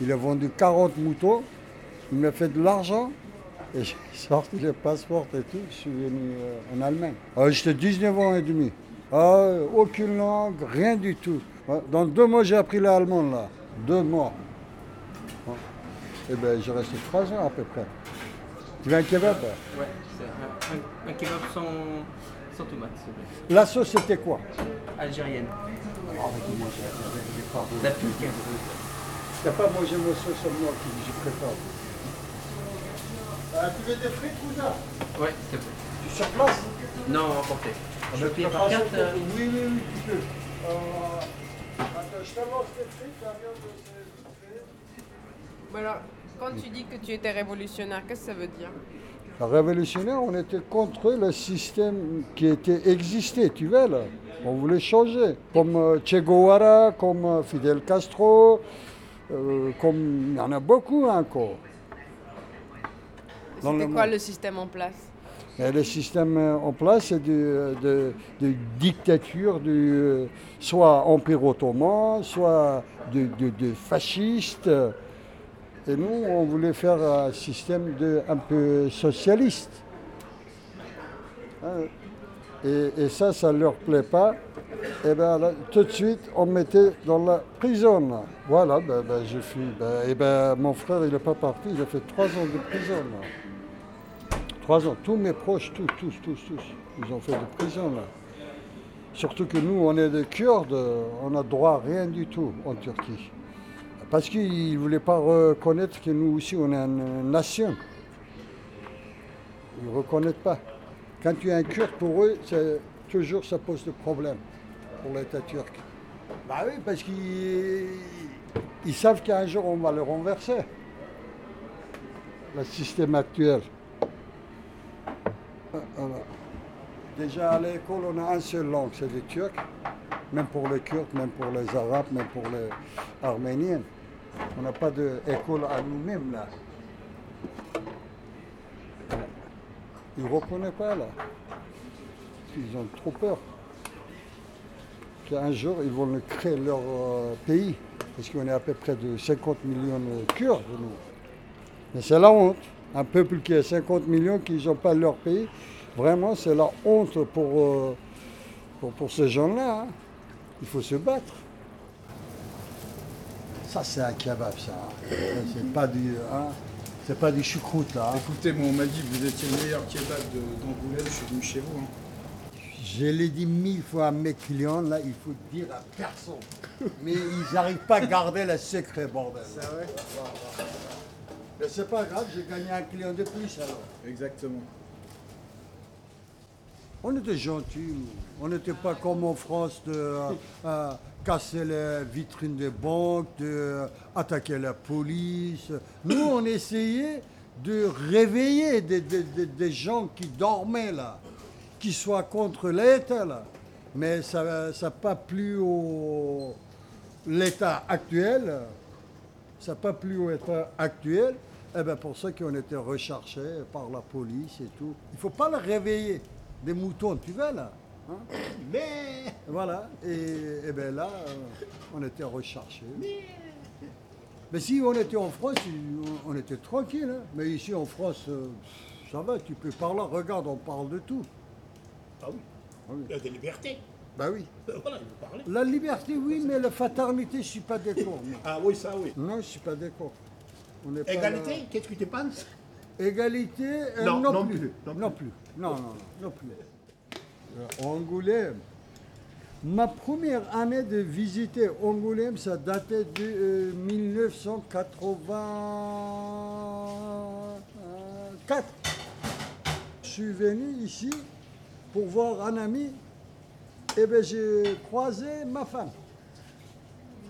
Il a vendu 40 moutons, il m'a fait de l'argent, et j'ai sorti le passeport et tout, je suis venu euh, en Allemagne. Ah, J'étais 19 ans et demi. Ah, aucune langue, rien du tout. Ah, Dans deux mois, j'ai appris l'allemand, là. Deux mois. Et ben, j'ai resté trois ans à peu près. Tu veux un kebab? Ouais, c'est un, un- un kebab sans, sans tomate, s'il te plaît. La sauce, c'était quoi? Algérienne. Ah, mais La pique. T'as pas mangé mon sauce à moi qui je prépare. Ah, tu veux des frites ou ça Ouais, s'il te plaît. Tu sur place Non, emporté. Ah, Je paye par carte. euh, Oui, oui, oui, tu peux. Euh, attends, je te lance des frites, la viande, c'est- Bah alors, quand tu dis que tu étais révolutionnaire, qu'est-ce que ça veut dire? La révolutionnaire, on était contre le système qui était existé, tu vois là. On voulait changer. Comme euh, Che Guevara, comme Fidel Castro, euh, comme il y en a beaucoup encore. C'était quoi le système en place? Et le système euh, en place, c'est de, de- de dictature, du, euh, soit Empire ottoman, soit de, de, de fasciste. Et nous, on voulait faire un système de, un peu socialiste. Hein. Et, et ça, ça ne leur plaît pas. Et bien là, tout de suite, on me mettait dans la prison. là. Voilà, ben, ben, j'ai fui. Ben, et ben, mon frère, il n'est pas parti, il a fait trois ans de prison. Trois ans. Tous mes proches, tous, tous, tous, tous, ils ont fait de prison. là. Surtout que nous, on est des Kurdes, on n'a droit à rien du tout en Turquie. Parce qu'ils ne voulaient pas reconnaître que nous aussi, on est une nation. Ils ne reconnaissent pas. Quand tu es un Kurde, pour eux, toujours ça pose des problèmes pour l'État turc. Bah oui, parce qu'ils ils savent qu'un jour on va le renverser. Le système actuel. Voilà. Déjà à l'école, on a un seul langue, c'est le turc. Même pour les Kurdes, même pour les Arabes, même pour les Arméniens. On n'a pas d'école à nous-mêmes là. Ils ne reconnaissent pas là. Ils ont trop peur. Qu'un jour, ils vont créer leur euh, pays. Parce qu'on est à peu près de 50 millions de Kurdes, nous. Mais c'est la honte. Un peuple qui a 50 millions, qui n'ont pas leur pays, vraiment, c'est la honte pour, euh, pour, pour ces gens-là. hein. Il faut se battre. Ça, c'est un kebab, ça. C'est pas du, hein, c'est pas du choucroute, là. hein. Écoutez, moi, on m'a dit que vous étiez le meilleur kebab d'Angoulême, je suis venu chez vous. hein. Je l'ai dit mille fois à mes clients, là, il faut dire à personne. Mais ils n'arrivent pas à garder le secret, bordel. C'est vrai Mais c'est pas grave, j'ai gagné un client de plus alors. Exactement. On était gentils, on n'était pas comme en France de euh, euh, casser les vitrines des banques, euh, attaquer la police. Nous, on essayait de réveiller des gens qui dormaient là, qui soient contre l'État là. Mais ça n'a pas plu au l'État actuel. Ça n'a pas plu au État actuel. Eh bien, pour ça qu'on était recherchés par la police et tout. Il ne faut pas le réveiller. Des moutons, tu vois là hein Mais voilà. Et, et bien là, euh, on était recherchés. Mais si on était en France, on- était tranquille. hein. Mais ici en France, euh, ça va, tu peux parler. Regarde, on parle de tout. Ah oui. Il y a des libertés. Bah oui. Voilà, il veut parler. La liberté, oui, mais la fraternité, je ne suis pas d'accord. Ah oui, ça oui. Non, je ne suis pas d'accord. Égalité, là- qu'est-ce que tu penses? Égalité, euh, Non, non, non plus. plus, Non plus. Non, non, non, non plus. Euh, Angoulême. Ma première année de visiter Angoulême, ça datait de euh, 1984. Je suis venu ici pour voir un ami. Et bien j'ai croisé ma femme.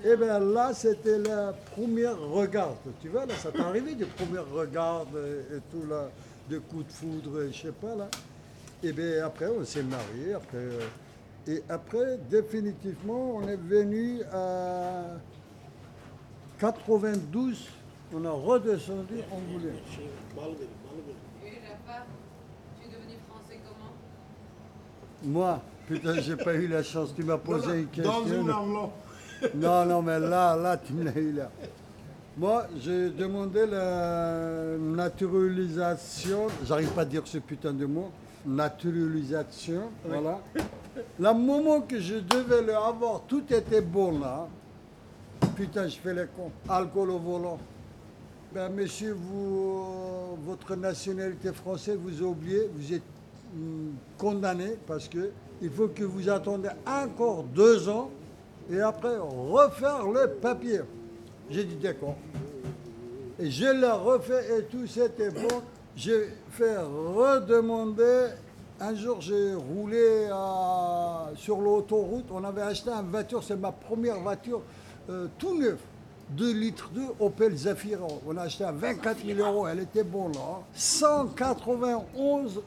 Et bien là, c'était la première regard. Tu vois, là, ça t'est arrivé du premier regard et, et tout, là, de coups de foudre, je sais pas, là. Et bien après, on s'est mariés. Après, euh, et après, définitivement, on est venu à 92. On a redescendu en Angoulême. Moi, putain, j'ai pas eu la chance. Tu m'as posé une question. Dans une langue. Non, non, mais là, là, tu me l'as eu là. Moi, j'ai demandé la naturalisation. J'arrive pas à dire ce putain de mot. Naturalisation, voilà. Le moment que je devais le avoir, tout était bon là. Putain, je fais les cons. Alcool au volant. Ben, monsieur, vous, euh, votre nationalité française, vous oublié, vous êtes hum, condamné parce que il faut que vous attendez encore deux ans et après refaire le papier. J'ai dit d'accord. Et je l'ai refait et tout c'était bon. J'ai fait redemander. Un jour, j'ai roulé sur l'autoroute. On avait acheté une voiture, c'est ma première voiture euh, tout neuf. 2 litres de Opel Zafira. On a acheté à 24 000 euros. Elle était bonne là. hein. 191,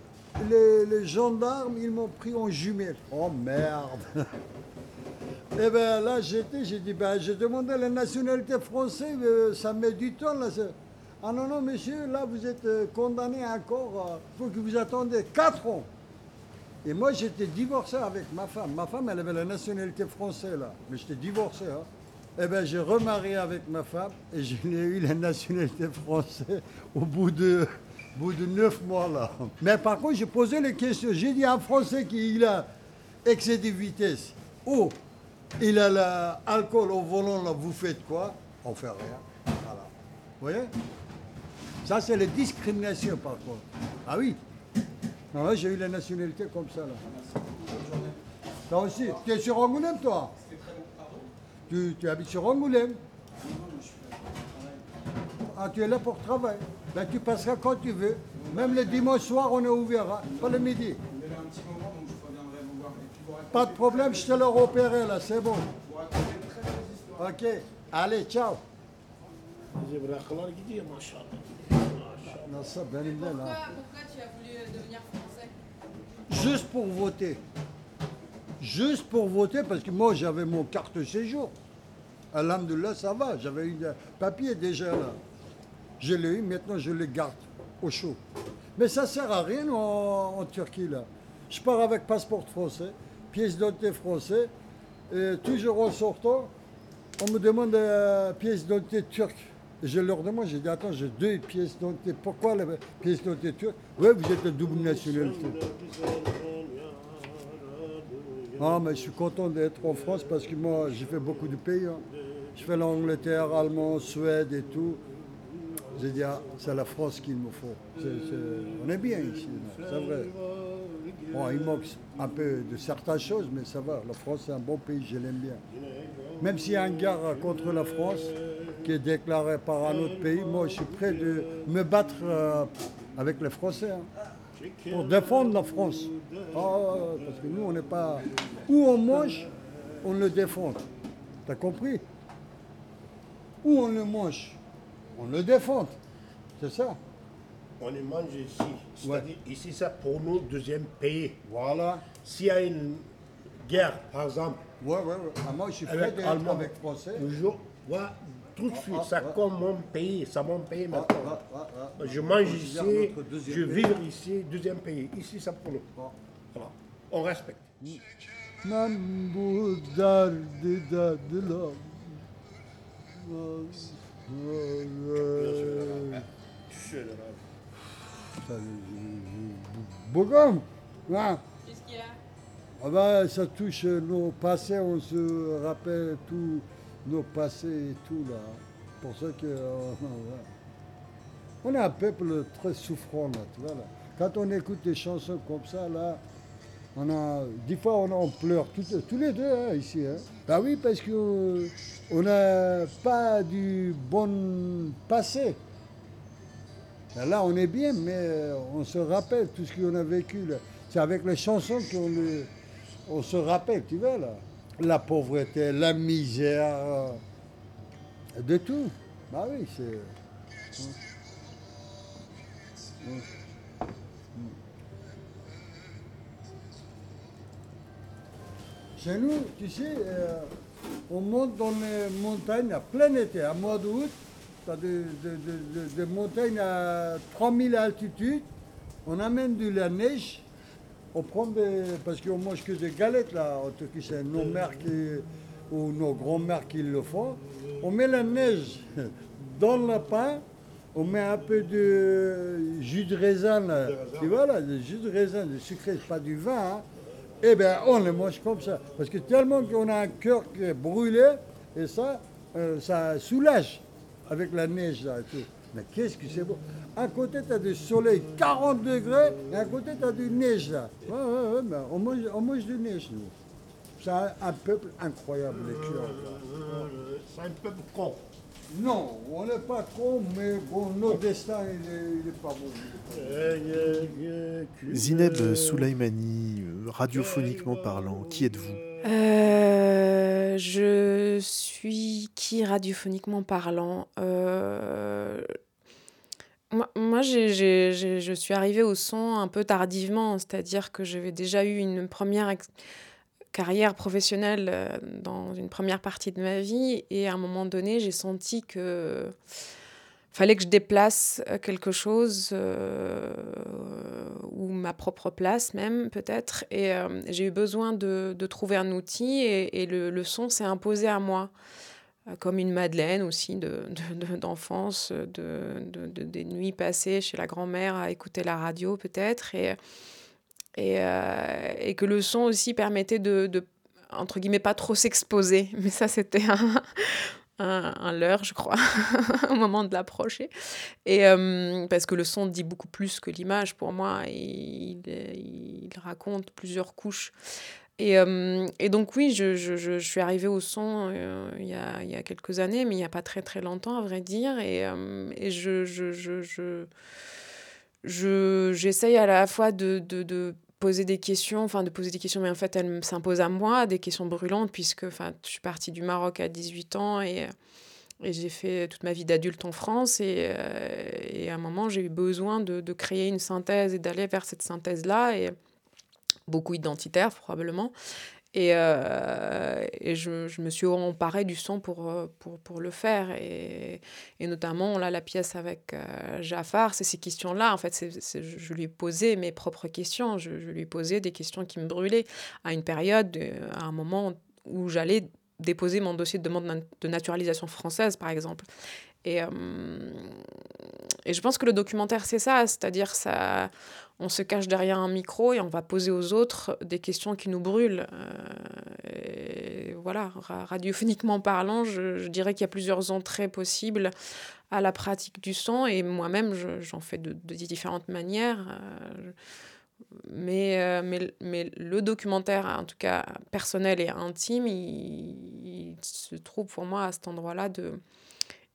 les, gendarmes, ils m'ont pris en jumelle. Oh merde Eh bien là, j'étais, j'ai dit, ben, j'ai demandé la nationalité française, euh, ça met du temps là. Ah non, non, monsieur, là, vous êtes euh, condamné encore, il faut que vous attendez 4 ans. Et moi, j'étais divorcé avec ma femme. Ma femme, elle avait la nationalité française là, mais j'étais divorcé. Hein. Eh bien, j'ai remarié avec ma femme et j'ai eu la nationalité française au bout de, bout de 9 mois là. Mais par contre, j'ai posé les questions. J'ai dit à un Français qui il a excès de vitesse. Oh, il a l'alcool au volant, là, vous faites quoi? On fait rien. Voilà. Vous voyez? Ça, c'est la discrimination, par contre. Ah oui? Non, là, j'ai eu la nationalité comme ça, là. Toi aussi Tu es sur Angoulême, toi? Tu, tu habites sur Angoulême Ah, tu es là pour travailler. Ben, tu passeras quand tu veux. Même le dimanche soir, on est ouvert, hein, pas le midi. Pas de problème, je te l'ai repéré là, c'est bon. Ok, allez, ciao. Là. Pourquoi tu as voulu devenir français Juste pour voter. Juste pour voter, parce que moi j'avais mon carte de séjour. Alhamdoulilah, ça va, j'avais un papier déjà là. Je l'ai eu, maintenant je le garde au chaud. Mais ça sert à rien en, en Turquie là. Je pars avec passeport français, pièce d'identité français, et toujours en sortant, on me demande la pièce d'identité turque. Et je leur demande, j'ai dit, attends, j'ai deux pièces d'identité. Pourquoi la pièce d'identité Oui, vous êtes de double nationalité. Ah, mais je suis content d'être en France parce que moi, j'ai fait beaucoup de pays. hein. Je fais l'Angleterre, Allemand, Suède et tout. J'ai dit, ah, c'est la France qu'il me faut. On est bien ici, c'est vrai. Il manque un peu de certaines choses, mais ça va. La France, c'est un bon pays, je l'aime bien. Même s'il y a un guerre contre la France qui est déclaré par un autre pays, moi, je suis prêt de me battre euh, avec les Français hein, pour défendre la France. Ah, parce que nous, on n'est pas... Où on mange, on le défend. T'as compris? Où on le mange, on le défend. C'est ça? On les mange ici. C'est-à-dire, ici, c'est pour nous, deuxième pays. Voilà. S'il y a une guerre, par exemple. Ouais, ouais, ouais. Ah, moi, je suis prêt avec avec Français. Toujours, ouais, tout de suite, ah, c'est ouais. comme mon pays, c'est mon pays maintenant. ah, ah, ah. Je mange ici, je pays. vis ici, deuxième pays. Ici, c'est pour nous. Voilà. On respecte. Qu'est-ce qu'il y a? Ah ben, ça touche nos passés, on se rappelle tous nos passés et tout là. Pour ça que on est un peuple très souffrant là, tu vois là. Quand on écoute des chansons comme ça là, on a, des fois on, pleure tous, les deux hein, ici. Hein. Bah oui, parce que on n'a pas du bon passé. Ben Là, on est bien, mais euh, on se rappelle tout ce qu'on a vécu. C'est avec les chansons qu'on on se rappelle, tu vois, là. La pauvreté, la misère, euh, de tout. Bah oui, c'est... hein. Hein. Chez nous, tu sais, euh, on monte dans les montagnes à plein été, à mois d'août, des montagnes à 3000 altitudes, on amène de la neige, on prend des... parce qu'on mange que des galettes là, en Turquie, c'est nos mères qui, ou nos grands-mères qui le font. On met la neige dans le pain, on met un peu de jus de raisin, là. tu vois là, du jus de raisin, du sucré, pas du vin, hein. Eh bien, on le mange comme ça. Parce que tellement qu'on a un cœur qui est brûlé, et ça, euh, ça soulage avec la neige là et tout. Mais qu'est-ce que c'est beau. À côté, tu as du soleil 40 degrés, et à côté, tu as du neige là. Ouais, ouais, ouais, mais on mange, on mange de neige, nous. C'est un, un peuple incroyable, les Kurdes. C'est un peuple con. Non, on n'est pas con, mais bon, notre destin, il est, il est pas bon. Zineb Soulaimani, euh, radiophoniquement parlant, qui êtes-vous? Euh, je suis qui radiophoniquement parlant? Euh, Moi, moi, je suis arrivée au son un peu tardivement, c'est-à-dire que j'avais déjà eu une première carrière professionnelle euh, dans une première partie de ma vie et à un moment donné, j'ai senti que fallait que je déplace euh, quelque chose euh, ou ma propre place même peut-être. Et j'ai eu besoin de, de trouver un outil et, et le, le son s'est imposé à moi comme une Madeleine aussi de, de- de- d'enfance, de, de- de- des nuits passées chez la grand-mère à écouter la radio peut-être et, et, euh, et que le son aussi permettait de, entre guillemets, pas trop s'exposer. Mais ça, c'était un, un, leurre, je crois, au moment de l'approcher. Euh, parce que le son dit beaucoup plus que l'image pour moi. Et il raconte plusieurs couches. Et, euh, et donc, oui, je, je, je, suis arrivée au son euh, il, y a, y a quelques années, mais il n'y a pas très très longtemps, à vrai dire. Et, euh, et je, je, je, je, je- j'essaye à la fois de, de, de poser des questions, enfin de poser des questions, mais en fait, elles s'imposent à moi, des questions brûlantes, puisque je suis partie du Maroc à 18 ans et, et j'ai fait toute ma vie d'adulte en France. Et, et à un moment, j'ai eu besoin de, de créer une synthèse et d'aller vers cette synthèse-là. Et, beaucoup identitaire probablement. Et, euh, et je, je me suis emparée du son pour, euh, pour, pour le faire. Et, et notamment, là, la pièce avec euh, Jafar, c'est ces questions-là. En fait, c'est- je lui ai posé mes propres questions. Je, lui ai posé des questions qui me brûlaient à une période, euh, à un moment où j'allais déposer mon dossier de demande de naturalisation française, par exemple. Et, et je pense que le documentaire, c'est ça, c'est-à-dire ça, on se cache derrière un micro et on va poser aux autres des questions qui nous brûlent. Euh, et voilà, ra- radiophoniquement parlant, je, dirais qu'il y a plusieurs entrées possibles à la pratique du son et moi-même, je- j'en fais de, de différentes manières. Euh, mais, euh, mais, mais le documentaire, en tout cas personnel et intime, il, il se trouve pour moi à cet endroit-là de,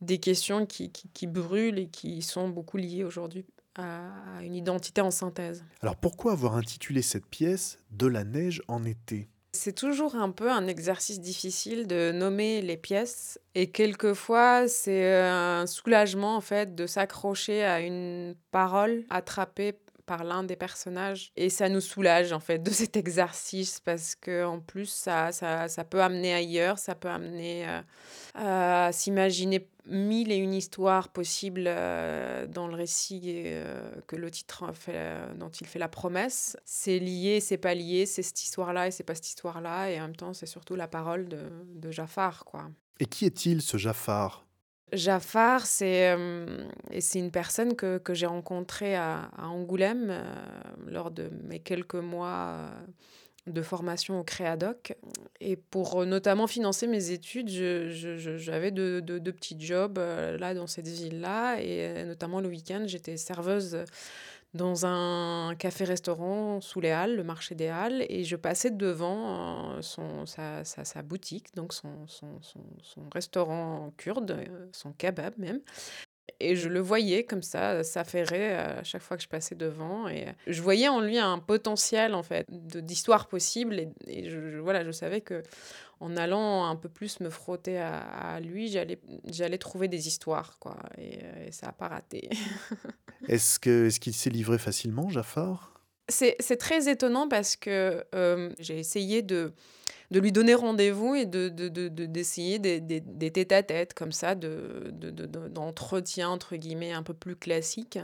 des questions qui, qui, qui brûlent et qui sont beaucoup liées aujourd'hui à, une identité en synthèse. Alors pourquoi avoir intitulé cette pièce De la neige en été C'est toujours un peu un exercice difficile de nommer les pièces et quelquefois c'est euh, un soulagement en fait de s'accrocher à une parole attrapée par l'un des personnages et ça nous soulage en fait de cet exercice parce que en plus ça, ça, ça peut amener ailleurs, ça peut amener euh, à s'imaginer mille et une histoires possibles euh, dans le récit euh, que le titre fait, euh, dont il fait la promesse. C'est lié, c'est pas lié, c'est cette histoire-là et c'est pas cette histoire-là et en même temps c'est surtout la parole de, de Jafar quoi. Et qui est-il ce Jafar? Jafar, c'est euh, une personne que, que j'ai rencontrée à, à Angoulême euh, lors de mes quelques mois euh, de formation au Créadoc. Et pour euh, notamment financer mes études, j'avais de, de- de petits jobs là dans cette ville-là. Et notamment le week-end, j'étais serveuse dans un café-restaurant sous les Halles, le marché des Halles, et je passais devant euh, son, sa, sa- sa boutique, donc son, son, son- son restaurant kurde, euh, son kebab même. Et je le voyais comme ça, s'affairer à chaque fois que je passais devant. Et je voyais en lui un potentiel, en fait, d'histoire possible. Et, et je- voilà, je savais que en allant un peu plus me frotter à, lui, j'allais trouver des histoires, quoi. Et, euh, et ça n'a pas raté. Est-ce qu'il s'est livré facilement, Jafar? C'est très étonnant parce que euh, j'ai essayé de, de lui donner rendez-vous et de, de- de- de- d'essayer des, des, tête-à-tête comme ça, de, de, d'entretien, entre guillemets, un peu plus classique.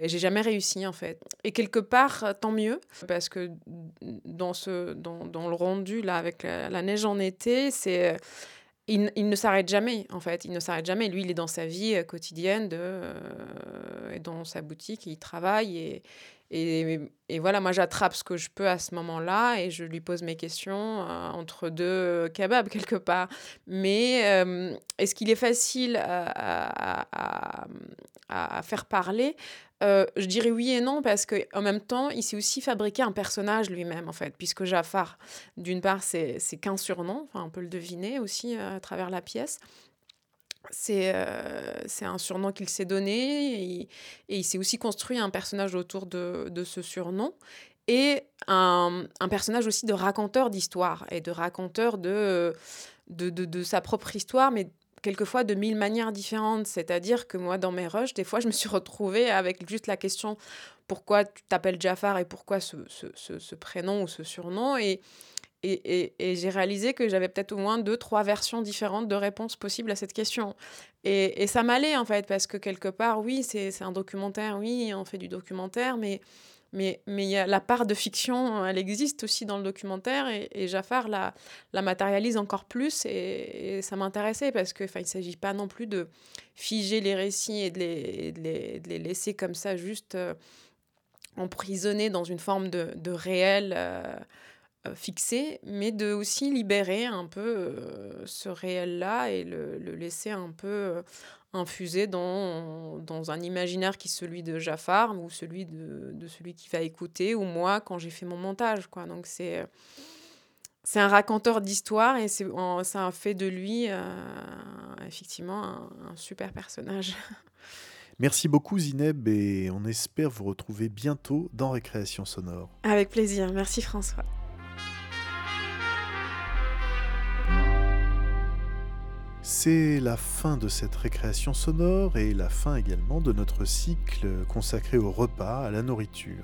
Et j'ai jamais réussi, en fait. Et quelque part, tant mieux, parce que dans, ce, dans, dans le rendu, là, avec la, neige en été, c'est... il, il ne s'arrête jamais, en fait. Il ne s'arrête jamais. Lui, il est dans sa vie euh, quotidienne, de, euh, dans sa boutique, il travaille. Et, et, et voilà, moi, j'attrape ce que je peux à ce moment-là et je lui pose mes questions euh, entre deux kebabs, quelque part. Mais euh, est-ce qu'il est facile à, à- à- faire parler? Euh, je dirais oui et non parce qu'en même temps, il s'est aussi fabriqué un personnage lui-même, en fait, puisque Jafar, d'une part, c'est qu'un surnom, on peut le deviner aussi euh, à travers la pièce. C'est euh, c'est un surnom qu'il s'est donné et, et il s'est aussi construit un personnage autour de, de ce surnom et un, un personnage aussi de raconteur d'histoire et de raconteur de, de, de, de sa propre histoire, mais quelquefois de mille manières différentes. C'est-à-dire que moi, dans mes rushs, des fois, je me suis retrouvée avec juste la question pourquoi tu t'appelles Jafar et pourquoi ce, ce, ce, ce prénom ou ce surnom et, et, j'ai réalisé que j'avais peut-être au moins deux, trois versions différentes de réponses possibles à cette question. Et, ça m'allait en fait, parce que quelque part, oui, c'est un documentaire, oui, on fait du documentaire, mais mais y a la part de fiction, elle existe aussi dans le documentaire, et, Jafar la, matérialise encore plus, et, ça m'intéressait, parce qu'il ne s'agit pas non plus de figer les récits et de les, laisser comme ça, juste euh, emprisonnés dans une forme de, réel. euh, fixé, mais de aussi libérer un peu euh, ce réel-là et le, le laisser un peu euh, infuser dans, dans un imaginaire qui est celui de Jafar ou celui de, de celui qui va écouter ou moi quand j'ai fait mon montage. Quoi. Donc c'est c'est un raconteur d'histoire et c'est, en- ça a fait de lui euh, effectivement un, un super personnage. Merci beaucoup Zineb et on espère vous retrouver bientôt dans Récréation Sonore. Avec plaisir. Merci François. C'est la fin de cette récréation sonore et la fin également de notre cycle consacré au repas, à la nourriture.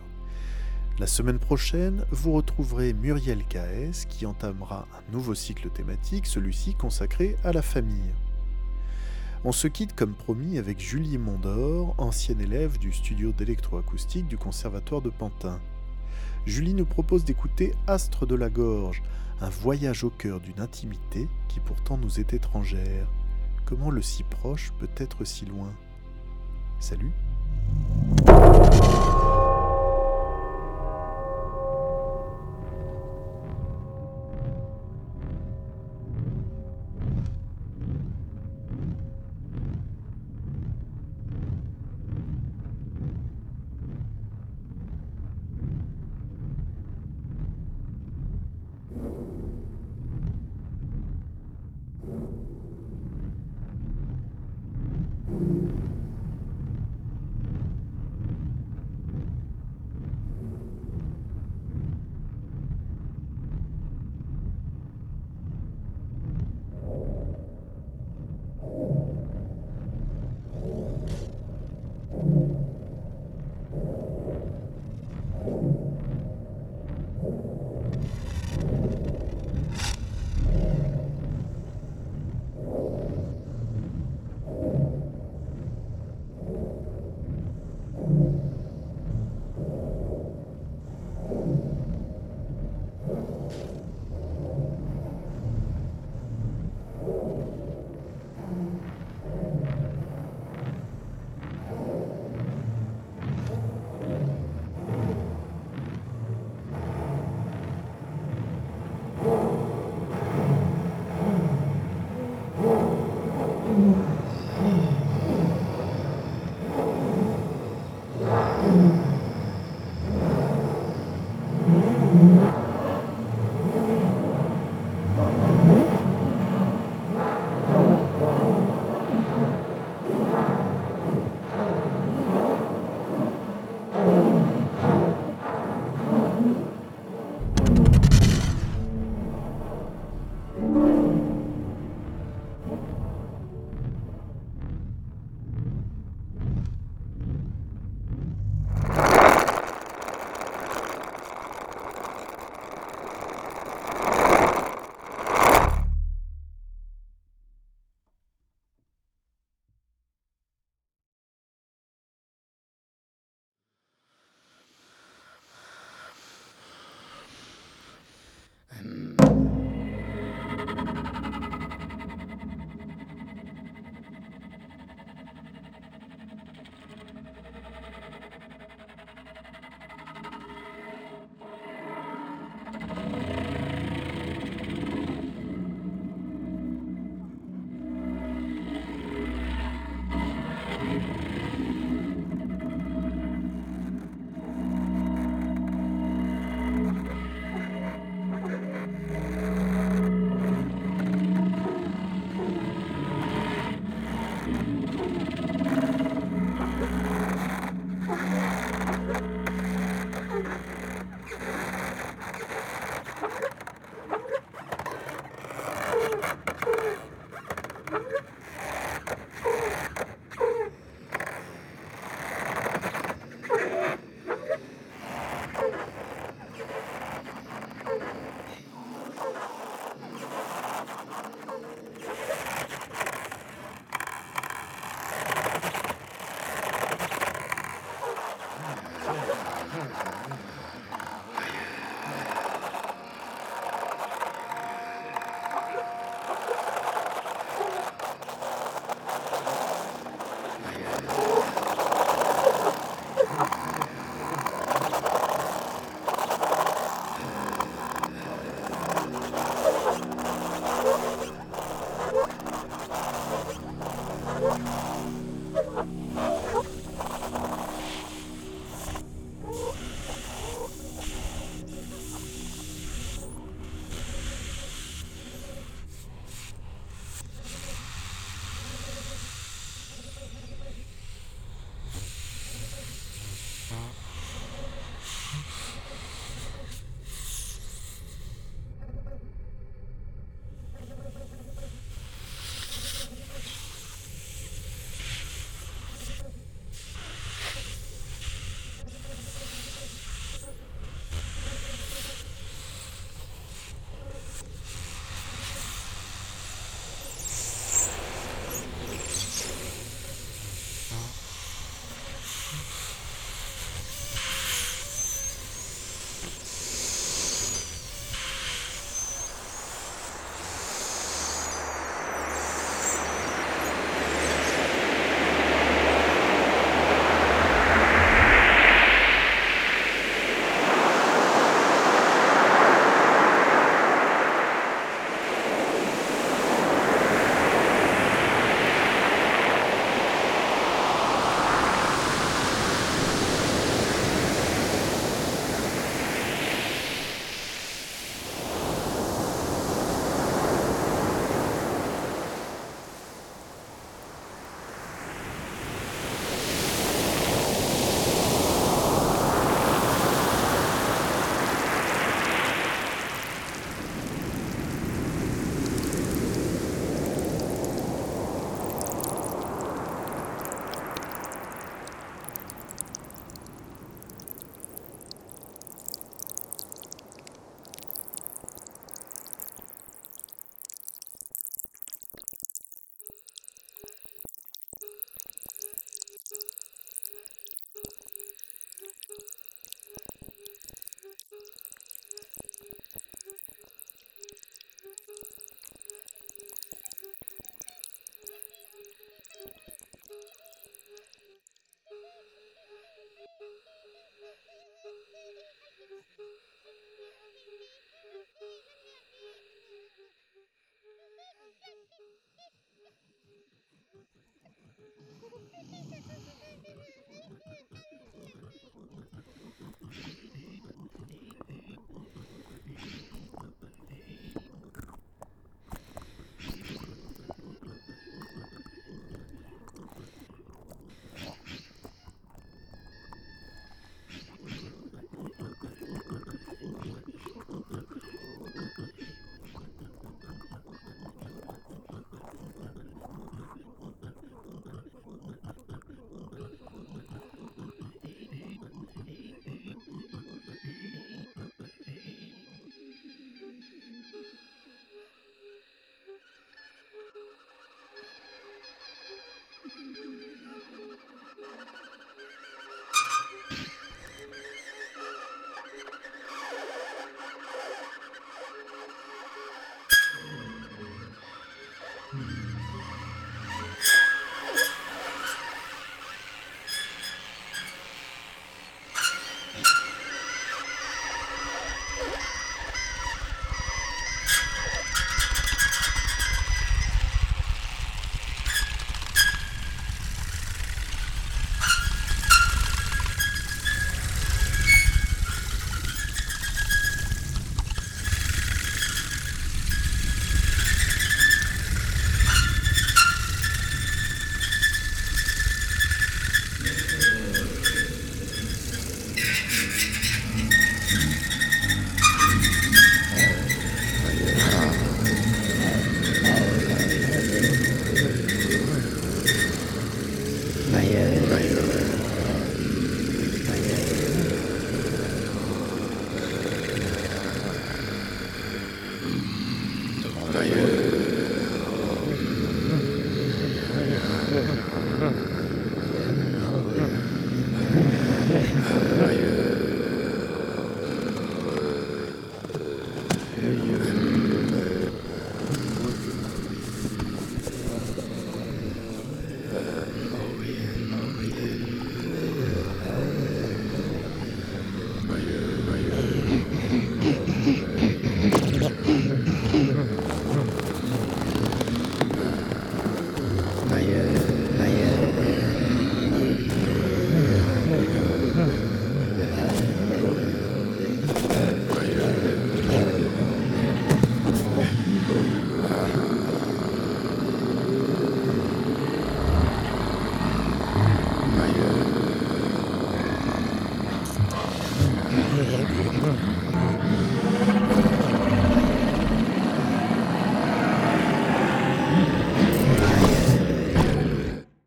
La semaine prochaine, vous retrouverez Muriel Caes qui entamera un nouveau cycle thématique, celui-ci consacré à la famille. On se quitte comme promis avec Julie Mondor, ancienne élève du studio d'électroacoustique du Conservatoire de Pantin. Julie nous propose d'écouter Astre de la Gorge, un voyage au cœur d'une intimité qui pourtant nous est étrangère. Comment le si proche peut être si loin? Salut